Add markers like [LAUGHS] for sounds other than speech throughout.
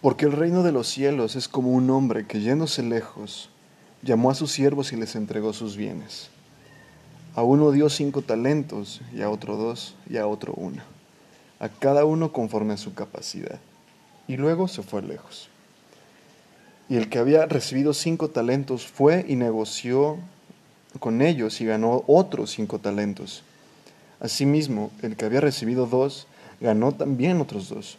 Porque el reino de los cielos es como un hombre que yéndose lejos, llamó a sus siervos y les entregó sus bienes. A uno dio cinco talentos, y a otro dos, y a otro uno, a cada uno conforme a su capacidad. Y luego se fue lejos. Y el que había recibido cinco talentos fue y negoció con ellos y ganó otros cinco talentos. Asimismo, el que había recibido dos, ganó también otros dos.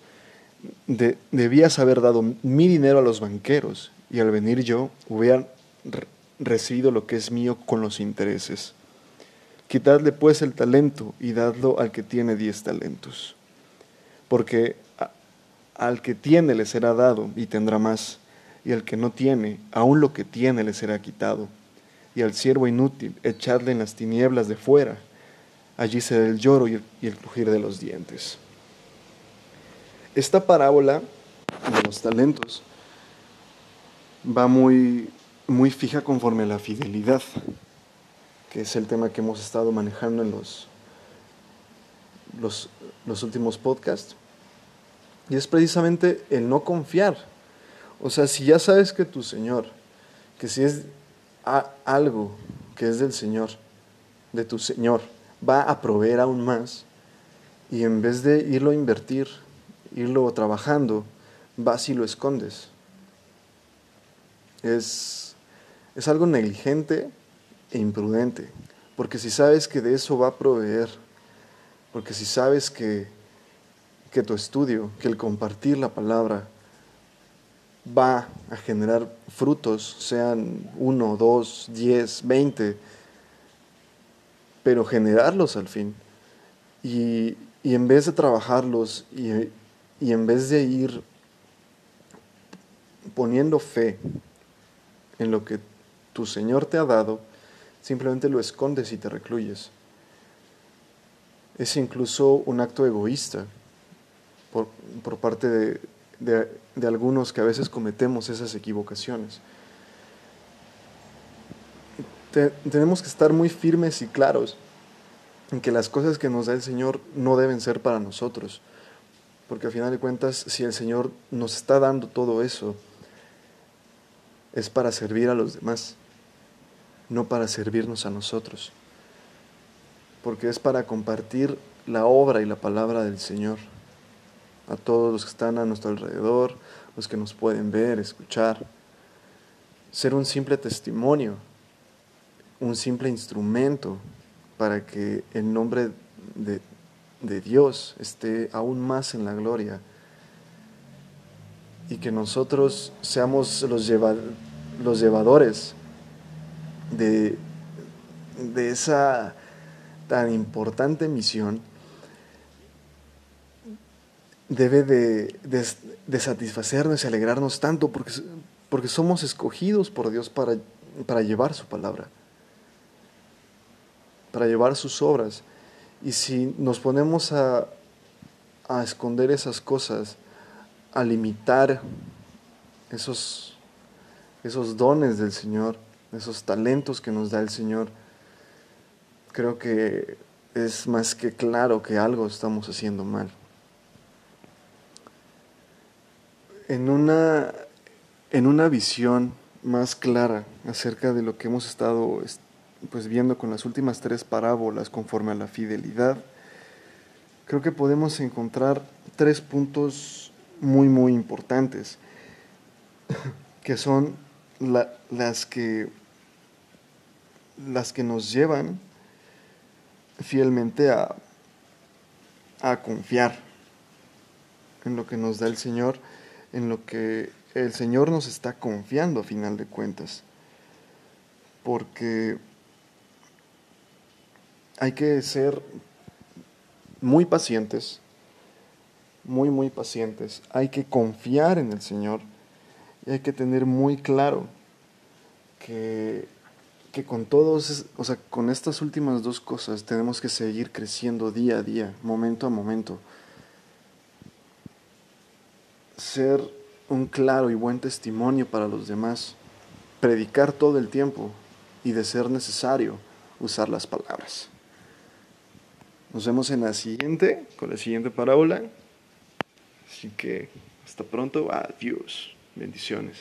debías haber dado mi dinero a los banqueros y al venir yo hubiera recibido lo que es mío con los intereses. Quitadle pues el talento y dadlo al que tiene diez talentos. Porque al que tiene le será dado y tendrá más, y al que no tiene, aún lo que tiene le será quitado. Y al siervo inútil, echadle en las tinieblas de fuera, allí será el lloro y el crujir de los dientes. Esta parábola de los talentos va muy, muy fija conforme a la fidelidad, que es el tema que hemos estado manejando en los, los, los últimos podcasts. Y es precisamente el no confiar. O sea, si ya sabes que tu Señor, que si es algo que es del Señor, de tu Señor, va a proveer aún más, y en vez de irlo a invertir irlo trabajando, vas y lo escondes. Es, es algo negligente e imprudente, porque si sabes que de eso va a proveer, porque si sabes que, que tu estudio, que el compartir la palabra va a generar frutos, sean uno, dos, diez, veinte, pero generarlos al fin. Y, y en vez de trabajarlos y, y en vez de ir poniendo fe en lo que tu Señor te ha dado, simplemente lo escondes y te recluyes. Es incluso un acto egoísta por, parte de, de algunos que a veces cometemos esas equivocaciones. tenemos que estar muy firmes y claros en que las cosas que nos da el Señor no deben ser para nosotros porque al final de cuentas, si el Señor nos está dando todo eso, es para servir a los demás, no para servirnos a nosotros, porque es para compartir la obra y la palabra del Señor a todos los que están a nuestro alrededor, los que nos pueden ver, escuchar, ser un simple testimonio, un simple instrumento para que el nombre de de Dios esté aún más en la gloria y que nosotros seamos los, los llevadores de, de esa tan importante misión debe de, satisfacernos y alegrarnos tanto porque, porque somos escogidos por Dios para, para llevar su palabra, para llevar sus obras. Y si nos ponemos a, esconder esas cosas, a limitar esos, esos dones del Señor, esos talentos que nos da el Señor, creo que es más que claro que algo estamos haciendo mal. En una, en una visión más clara acerca de lo que hemos estado pues, viendo con las últimas tres parábolas conforme a la fidelidad, creo que podemos encontrar tres puntos muy, muy importantes, [LAUGHS] que son las, que, las que nos llevan fielmente a, a confiar en lo que nos da el Señor, en lo que el Señor nos está confiando a final de cuentas. Porque hay que ser muy pacientes, muy, muy pacientes. Hay que confiar en el Señor y hay que tener muy claro que, que con todos, o sea, con estas últimas dos cosas tenemos que seguir creciendo día a día, momento a momento. Ser un claro y buen testimonio para los demás, predicar todo el tiempo y de ser necesario usar las palabras. Nos vemos en la siguiente, con la siguiente parábola. Así que hasta pronto, adiós, bendiciones.